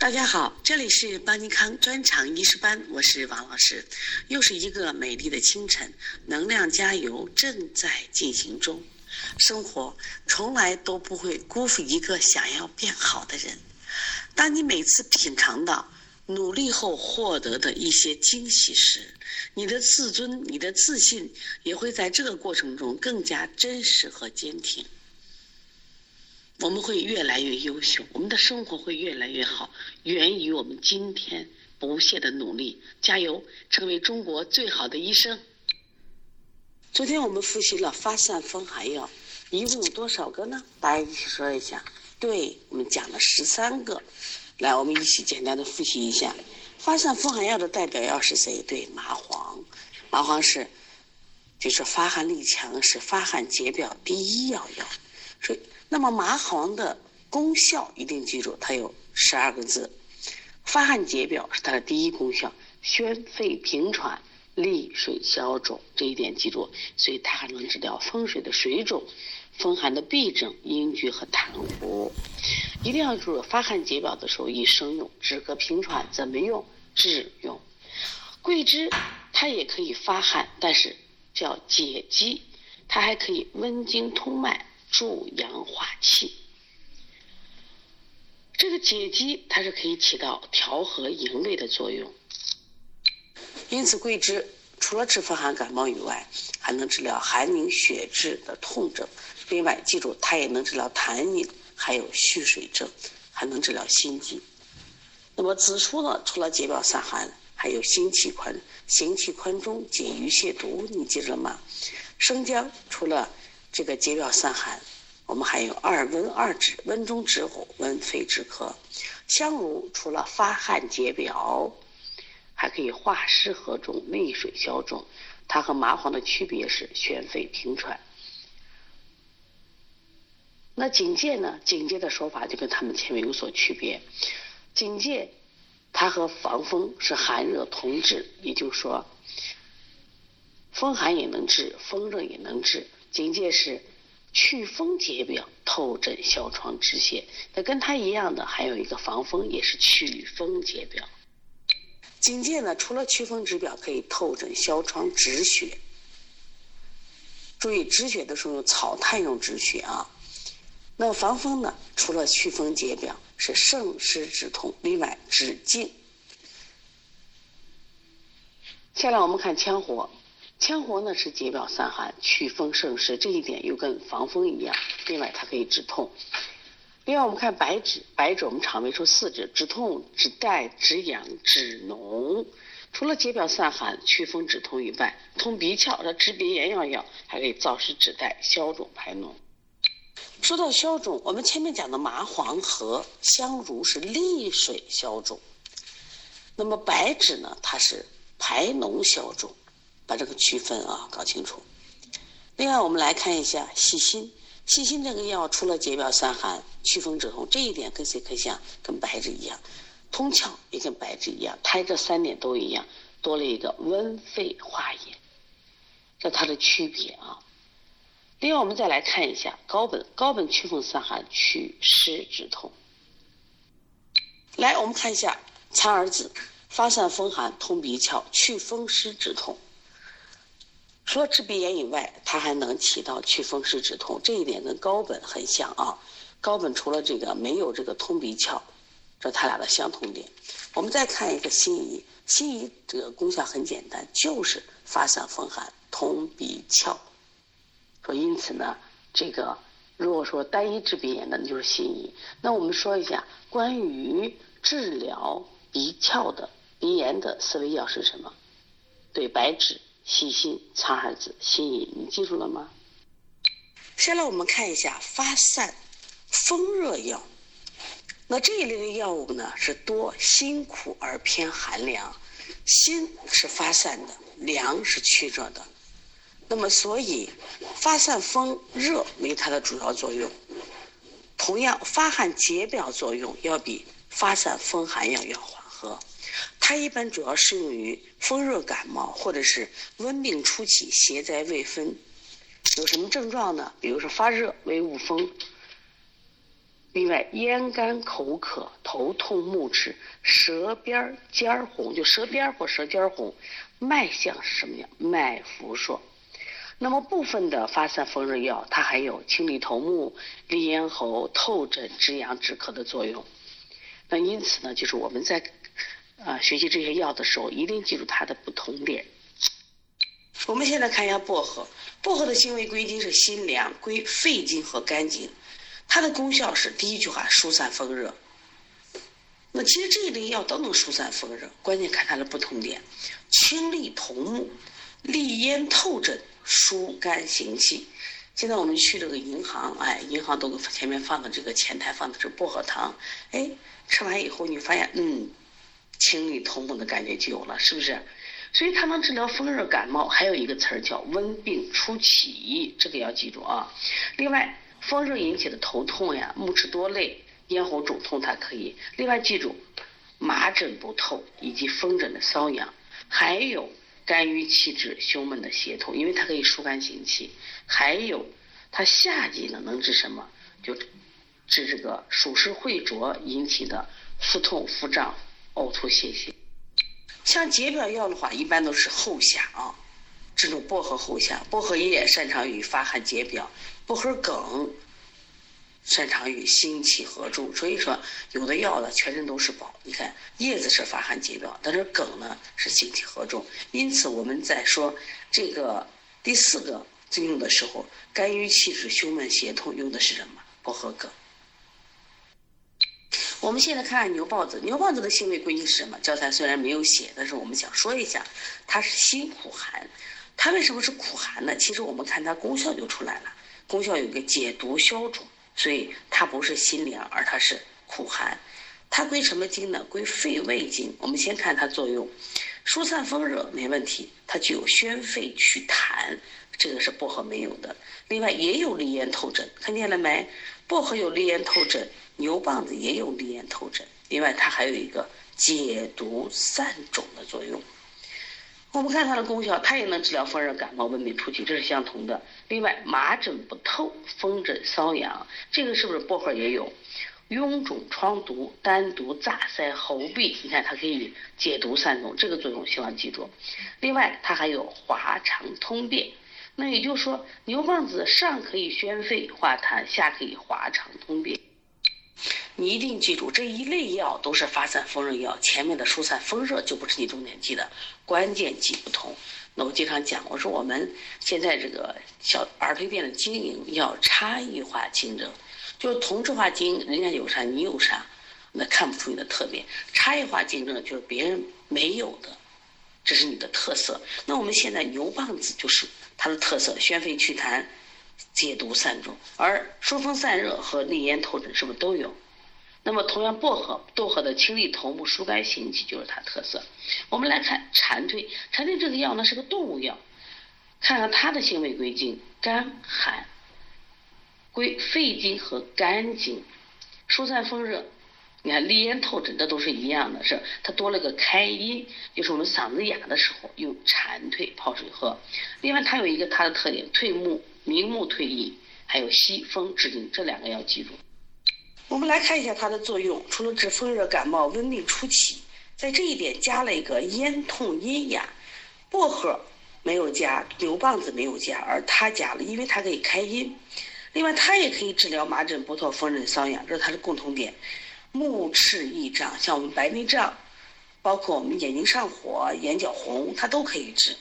大家好，这里是邦尼康专场医师班，我是王老师。又是一个美丽的清晨，能量加油正在进行中。生活从来都不会辜负一个想要变好的人。当你每次品尝到努力后获得的一些惊喜时，你的自尊、你的自信也会在这个过程中更加真实和坚挺。我们会越来越优秀，我们的生活会越来越好，源于我们今天不懈的努力。加油，成为中国最好的医生。昨天我们复习了发散风寒药，一共有多少个呢？大家一起说一下。对，我们讲了十三个。来，我们一起简单的复习一下，发散风寒药的代表药是谁？对，麻黄。麻黄是，就是发汗力强，是发汗解表第一要药。所以。那么麻黄的功效一定记住，它有十二个字：发汗解表是它的第一功效，宣肺平喘、利水消肿，这一点记住。所以它还能治疗风水的水肿、风寒的痹症、阴虚和痰糊。一定要注意，发汗解表的时候宜生用，止咳平喘怎么用？治用。桂枝它也可以发汗，但是叫解肌，它还可以温经通脉。助阳化气，这个解肌它是可以起到调和营卫的作用。因此，桂枝除了治风寒感冒以外，还能治疗寒凝血滞的痛症。另外，记住它也能治疗痰凝，还有蓄水症，还能治疗心悸。那么紫苏呢？除了解表散寒，还有行气宽、行气宽中、解郁泻毒，你记着了吗？生姜除了这个解表散寒，我们还有二温二止，温中止火，温肺止咳。香茹除了发汗解表，还可以化湿和中，利水消肿。它和麻黄的区别是宣肺平喘。那荆芥呢？荆芥的说法就跟他们前面有所区别。荆芥它和防风是寒热同治，也就是说，风寒也能治，风热也能治。荆芥是祛风解表、透疹消疮止血。那跟它一样的还有一个防风，也是祛风解表。荆芥呢，除了祛风止表，可以透疹消疮止血。注意止血的时候用草炭用止血啊。那防风呢，除了祛风解表，是胜湿止痛，另外止痉。下来我们看羌活。羌活呢是解表散寒、祛风胜湿，这一点又跟防风一样。另外，它可以止痛。另外，我们看白芷，白芷我们常为出四指：止痛、止带、止痒、止脓。除了解表散寒、祛风止痛以外，通鼻窍、它治鼻炎药药，还可以燥湿止带、消肿排脓。说到消肿，我们前面讲的麻黄和香茹是利水消肿，那么白芷呢，它是排脓消肿。把这个区分啊搞清楚。另外，我们来看一下细辛。细辛这个药除了解表散寒、祛风止痛，这一点跟谁可像？跟白芷一样，通窍也跟白芷一样，它这三点都一样，多了一个温肺化饮，这它的区别啊。另外，我们再来看一下高本。高本祛风散寒、祛湿止痛。来，我们看一下苍耳子，发散风寒、通鼻窍、祛风湿止痛。除了治鼻炎以外，它还能起到祛风湿止痛，这一点跟高本很像啊。高本除了这个没有这个通鼻窍，这它俩的相同点。我们再看一个辛夷，辛夷这个功效很简单，就是发散风寒、通鼻窍。说因此呢，这个如果说单一治鼻炎的，那就是辛夷。那我们说一下关于治疗鼻窍的鼻炎的四味药是什么？对，白芷。细辛、苍耳子、辛夷，你记住了吗？下来我们看一下发散风热药。那这一类的药物呢，是多辛苦而偏寒凉。辛是发散的，凉是驱热的。那么，所以发散风热为它的主要作用。同样，发汗解表作用要比发散风寒药要缓和。它一般主要适用于风热感冒或者是温病初期，邪在未分。有什么症状呢？比如说发热为恶风，另外，咽干口渴、头痛目赤、舌边尖红，就舌边或舌尖红，脉象是什么样？脉浮数。那么部分的发散风热药，它还有清理头目、利咽喉、透疹、止痒止咳的作用。那因此呢，就是我们在啊学习这些药的时候，一定记住它的不同点。我们现在看一下薄荷，薄荷的行为归经是辛凉，归肺经和肝经。它的功效是第一句话疏散风热。那其实这一类药都能疏散风热，关键看它的不同点：清利头目、利咽透疹。疏肝行气。现在我们去这个银行，哎，银行都前面放的这个前台放的是薄荷糖，哎，吃完以后你发现，嗯，清理头目的感觉就有了，是不是？所以它能治疗风热感冒，还有一个词儿叫温病初起，这个要记住啊。另外，风热引起的头痛呀、目赤多泪、咽喉肿痛，它可以。另外记住，麻疹不透以及风疹的瘙痒，还有。肝郁气滞、胸闷的胁痛，因为它可以疏肝行气。还有，它夏季呢能治什么？就治这个暑湿秽浊引起的腹痛、腹胀、呕吐、泄泻。像解表药的话，一般都是后下啊，这种薄荷后下，薄荷叶擅长于发汗解表，薄荷梗。擅长于心气合助，所以说有的药呢全身都是宝。你看叶子是发汗解表，但是梗呢是心气合助。因此我们在说这个第四个作用的时候，肝郁气滞、胸闷胁痛用的是什么？薄荷梗。我们现在看看牛蒡子，牛蒡子的性味归经是什么？教材虽然没有写，但是我们想说一下，它是辛苦寒。它为什么是苦寒呢？其实我们看它功效就出来了，功效有个解毒消肿。所以它不是辛凉，而它是苦寒。它归什么经呢？归肺胃经。我们先看它作用，疏散风热没问题。它具有宣肺祛痰，这个是薄荷没有的。另外也有利咽透疹，看见了没？薄荷有利咽透疹，牛蒡子也有利咽透疹。另外它还有一个解毒散肿的作用。我们看它的功效，它也能治疗风热感冒、温病初期，这是相同的。另外，麻疹不透、风疹瘙痒，这个是不是薄荷也有？臃肿疮毒、丹毒炸塞喉痹，你看它可以解毒散肿，这个作用希望记住。另外，它还有滑肠通便，那也就是说，牛蒡子上可以宣肺化痰，下可以滑肠通便。你一定记住，这一类药都是发散风热药，前面的疏散风热就不是你重点记的，关键记不同。那我经常讲，我说我们现在这个小儿推店的经营要差异化竞争，就同质化经营，人家有啥你有啥，那看不出你的特点。差异化竞争就是别人没有的，这是你的特色。那我们现在牛蒡子就是它的特色，宣肺祛痰。解毒散肿，而疏风散热和利咽透疹是不是都有？那么同样，薄荷薄荷的清利头目、疏肝行气就是它特色。我们来看蝉蜕，蝉蜕这个药呢是个动物药，看看它的性味归经：肝寒，归肺经和肝经，疏散风热。你看利咽透疹，这都是一样的，是它多了个开音，就是我们嗓子哑的时候用蝉蜕泡水喝。另外，它有一个它的特点，退目。明目退翳，还有息风止痉，这两个要记住。我们来看一下它的作用，除了治风热感冒、温病初期，在这一点加了一个咽痛咽哑。薄荷没有加，牛蒡子没有加，而它加了，因为它可以开音。另外，它也可以治疗麻疹、不透、风疹、瘙痒，这是它的共同点。目赤翳胀，像我们白内障，包括我们眼睛上火、眼角红，它都可以治。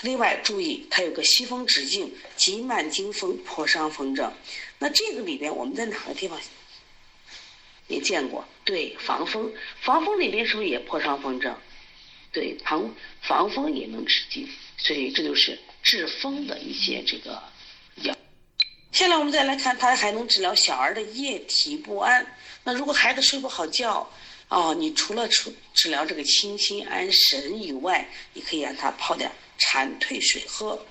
另外注意，它有个西风止痉、急慢惊风、破伤风症。那这个里边我们在哪个地方也见过？对，防风，防风里边是不是也破伤风症？对，防防风也能止痉，所以这就是治风的一些这个药。下来我们再来看，它还能治疗小儿的夜啼不安。那如果孩子睡不好觉，哦，你除了治治疗这个清心安神以外，你可以让他泡点。蝉蜕水喝。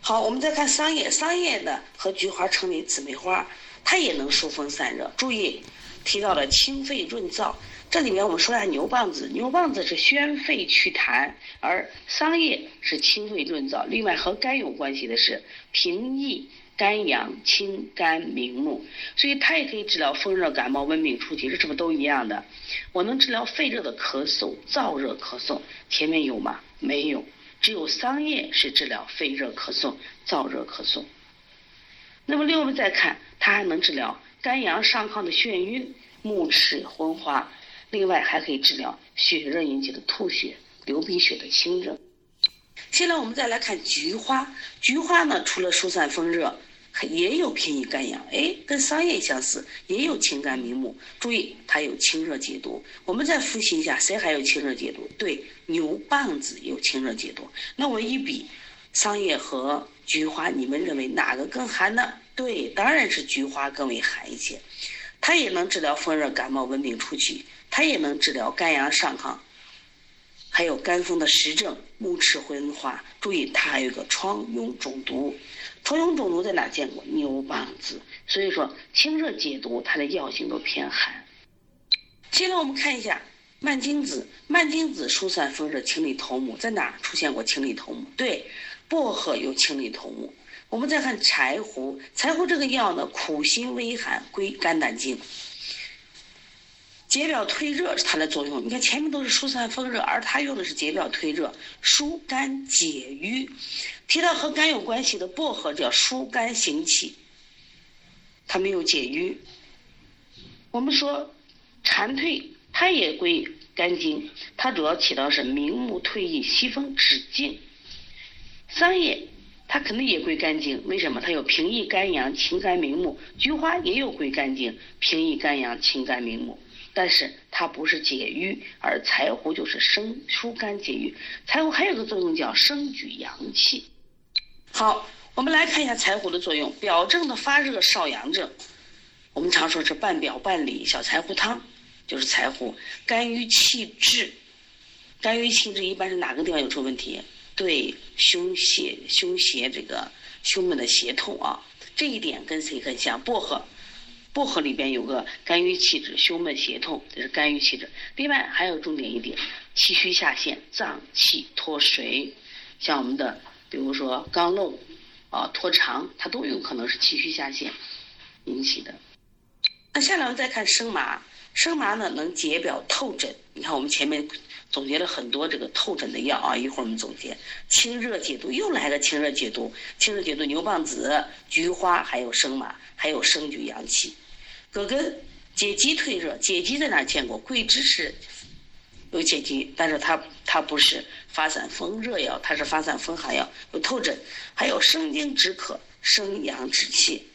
好，我们再看桑叶，桑叶呢和菊花称为姊妹花，它也能疏风散热。注意，提到了清肺润燥。这里面我们说一下牛蒡子，牛蒡子是宣肺祛痰，而桑叶是清肺润燥。另外和肝有关系的是平抑肝阳清肝明目，所以它也可以治疗风热感冒、温病初期，这是不是都一样的？我能治疗肺热的咳嗽、燥热咳嗽，前面有吗？没有，只有桑叶是治疗肺热咳嗽、燥热咳嗽。那么，另外我们再看，它还能治疗肝阳上亢的眩晕、目赤昏花，另外还可以治疗血热引起的吐血、流鼻血的清热。现在我们再来看菊花，菊花呢，除了疏散风热，也有平抑肝阳，哎，跟桑叶相似，也有清肝明目。注意，它有清热解毒。我们再复习一下，谁还有清热解毒？对，牛蒡子有清热解毒。那我一比，桑叶和菊花，你们认为哪个更寒呢？对，当然是菊花更为寒一些。它也能治疗风热感冒、温病初期，它也能治疗肝阳上亢。还有肝风的实症，目赤昏花。注意，它还有个疮痈肿毒。头痈肿毒在哪见过？牛蒡子。所以说，清热解毒，它的药性都偏寒。接下来我们看一下蔓荆子，蔓荆子疏散风热、清利头目，在哪出现过清利头目？对，薄荷有清利头目。我们再看柴胡，柴胡这个药呢，苦辛微寒，归肝胆经。解表退热是它的作用。你看前面都是疏散风热，而它用的是解表退热、疏肝解郁。提到和肝有关系的薄荷叫疏肝行气，它没有解郁。我们说蝉蜕，它也归肝经，它主要起到是明目退翳、息风止痉。桑叶它肯定也归肝经，为什么？它有平抑肝阳、清肝明目。菊花也有归肝经，平抑肝阳、清肝明目。但是它不是解郁，而柴胡就是生疏肝解郁。柴胡还有个作用叫生举阳气。好，我们来看一下柴胡的作用。表证的发热少阳症，我们常说是半表半里小柴胡汤，就是柴胡。肝郁气滞，肝郁气滞一般是哪个地方有出问题？对，胸胁胸胁这个胸闷的胁痛啊，这一点跟谁很像？薄荷。薄荷里边有个肝郁气滞、胸闷胁痛，这是肝郁气滞。另外还有重点一点，气虚下陷、脏气脱水，像我们的比如说肛瘘啊、脱肠，它都有可能是气虚下陷引起的。那下来我们再看生麻，生麻呢能解表透疹。你看我们前面总结了很多这个透疹的药啊，一会儿我们总结清热解毒，又来个清热解毒，清热解毒牛蒡子、菊花还有生麻，还有生举阳气。葛根解肌退热，解肌在哪见过？桂枝是有解肌，但是它它不是发散风热药，它是发散风寒药，有透疹，还有生津止渴、生阳止气，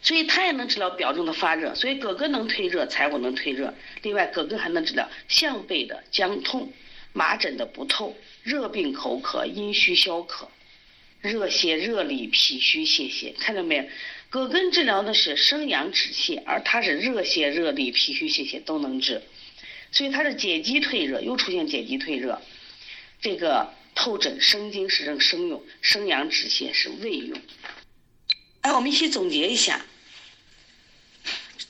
所以它也能治疗表证的发热。所以葛根能退热，柴胡能退热。另外，葛根还能治疗项背的僵痛、麻疹的不透、热病口渴、阴虚消渴、热泻热痢、脾虚泄泻，看到没有？葛根治疗的是生阳止泻，而它是热泻热痢、脾虚泄泻都能治，所以它是解肌退热，又出现解肌退热。这个透疹生津是正生用，生阳止泻是未用。哎，我们一起总结一下：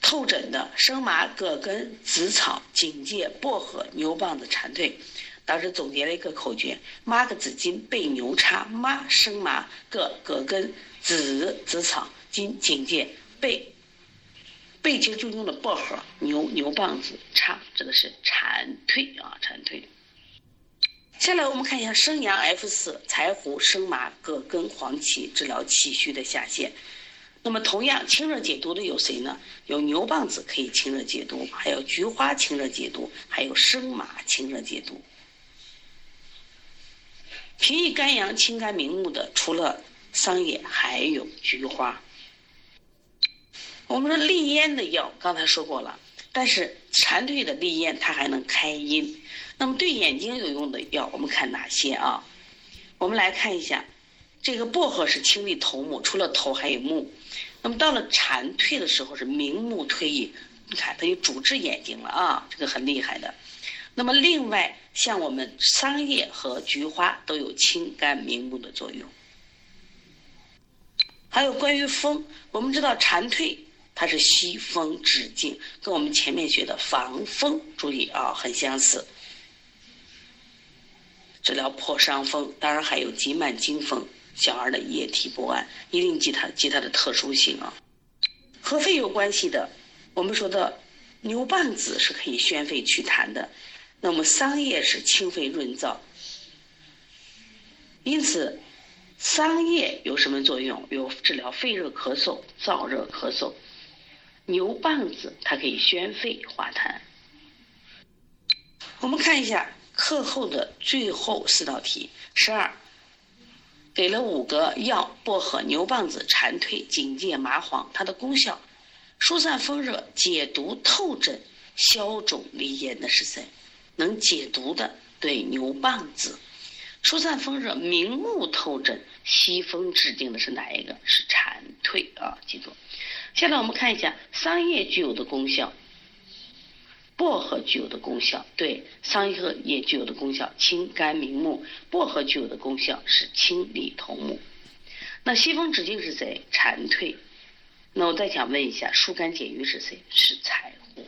透疹的生麻、葛根、紫草、荆芥、薄荷、牛蒡子、蝉蜕。当时总结了一个口诀：麻个紫金被牛叉，麻生麻葛葛根紫紫草。金警戒背背经就用的薄荷牛牛蒡子叉指的是蝉蜕啊蝉蜕。下来我们看一下生阳 F 四柴胡生麻葛根黄芪治疗气虚的下陷。那么同样清热解毒的有谁呢？有牛蒡子可以清热解毒，还有菊花清热解毒，还有生麻清热解毒。平抑肝阳清肝明目的除了桑叶，还有菊花。我们说利咽的药，刚才说过了，但是蝉蜕的利咽它还能开阴。那么对眼睛有用的药，我们看哪些啊？我们来看一下，这个薄荷是清利头目，除了头还有目。那么到了蝉蜕的时候是明目退翳，你看它就主治眼睛了啊，这个很厉害的。那么另外像我们桑叶和菊花都有清肝明目的作用。还有关于风，我们知道蝉蜕。它是息风止痉，跟我们前面学的防风，注意啊，很相似。治疗破伤风，当然还有急慢惊风。小儿的液体不安，一定记它记它的特殊性啊。和肺有关系的，我们说的牛蒡子是可以宣肺祛痰的，那么桑叶是清肺润燥，因此桑叶有什么作用？有治疗肺热咳嗽、燥热咳嗽。牛蒡子它可以宣肺化痰。我们看一下课后的最后四道题，十二。给了五个药：薄荷、牛蒡子、蝉蜕、荆芥、麻黄。它的功效：疏散风热、解毒透疹、消肿利咽的是谁？能解毒的，对，牛蒡子。疏散风热、明目透疹、息风治病的是哪一个？是蝉蜕啊！记住。现在我们看一下桑叶具有的功效。薄荷具有的功效，对桑叶也具有的功效，清肝明目。薄荷具有的功效是清理头目。那西风止境是谁？蝉蜕。那我再想问一下，疏肝解郁是谁？是柴胡。